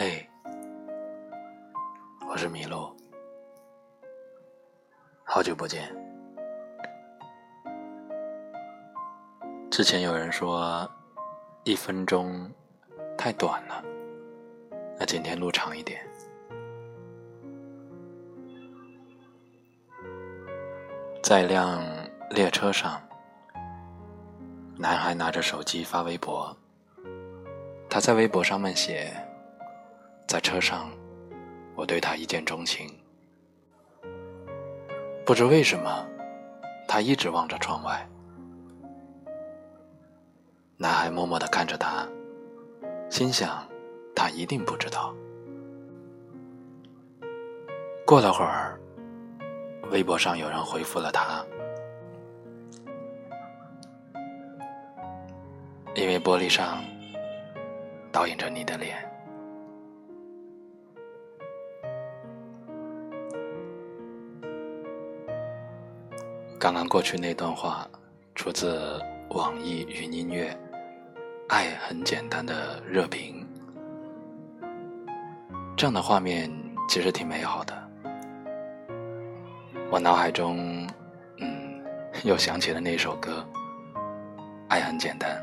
嘿，我是麋鹿，好久不见。之前有人说一分钟太短了，那今天录长一点。在一辆列车上，男孩拿着手机发微博。他在微博上面写：“在车上，我对他一见钟情。不知为什么，他一直望着窗外。”男孩默默的看着他，心想：“他一定不知道。”过了会儿，微博上有人回复了他，因为玻璃上。倒映着你的脸。刚刚过去那段话，出自网易云音乐《爱很简单》的热评。这样的画面其实挺美好的。我脑海中，嗯，又想起了那首歌《爱很简单》。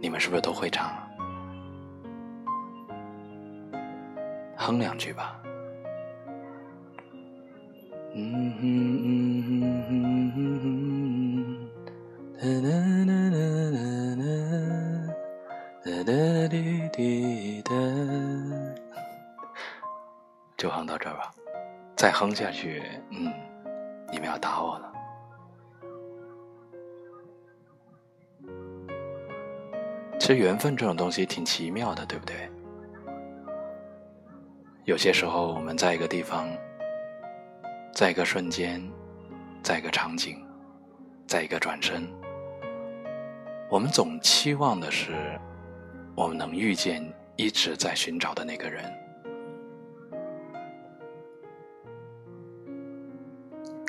你们是不是都会唱？哼两句吧。就哼到这儿吧。再哼下去，嗯，你们要打我了。其实缘分这种东西挺奇妙的，对不对？有些时候，我们在一个地方，在一个瞬间，在一个场景，在一个转身，我们总期望的是，我们能遇见一直在寻找的那个人。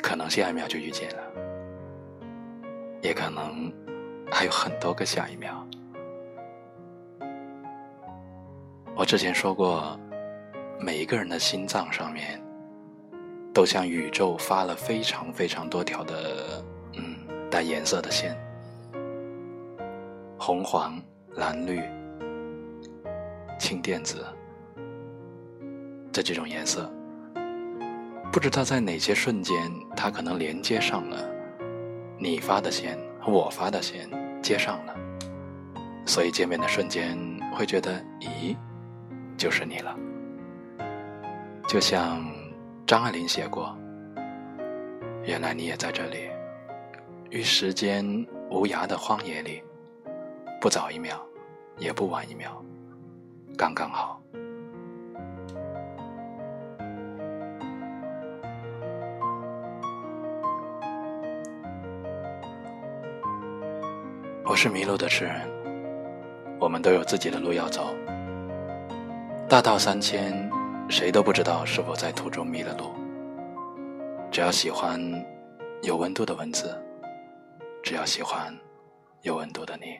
可能下一秒就遇见了，也可能还有很多个下一秒。我之前说过，每一个人的心脏上面，都向宇宙发了非常非常多条的，嗯，带颜色的线，红、黄、蓝、绿、青、靛、紫，这几种颜色，不知道在哪些瞬间，它可能连接上了你发的线和我发的线接上了，所以见面的瞬间会觉得，咦？就是你了，就像张爱玲写过：“原来你也在这里，于时间无涯的荒野里，不早一秒，也不晚一秒，刚刚好。”我是迷路的诗人，我们都有自己的路要走。大道三千，谁都不知道是否在途中迷了路。只要喜欢有温度的文字，只要喜欢有温度的你。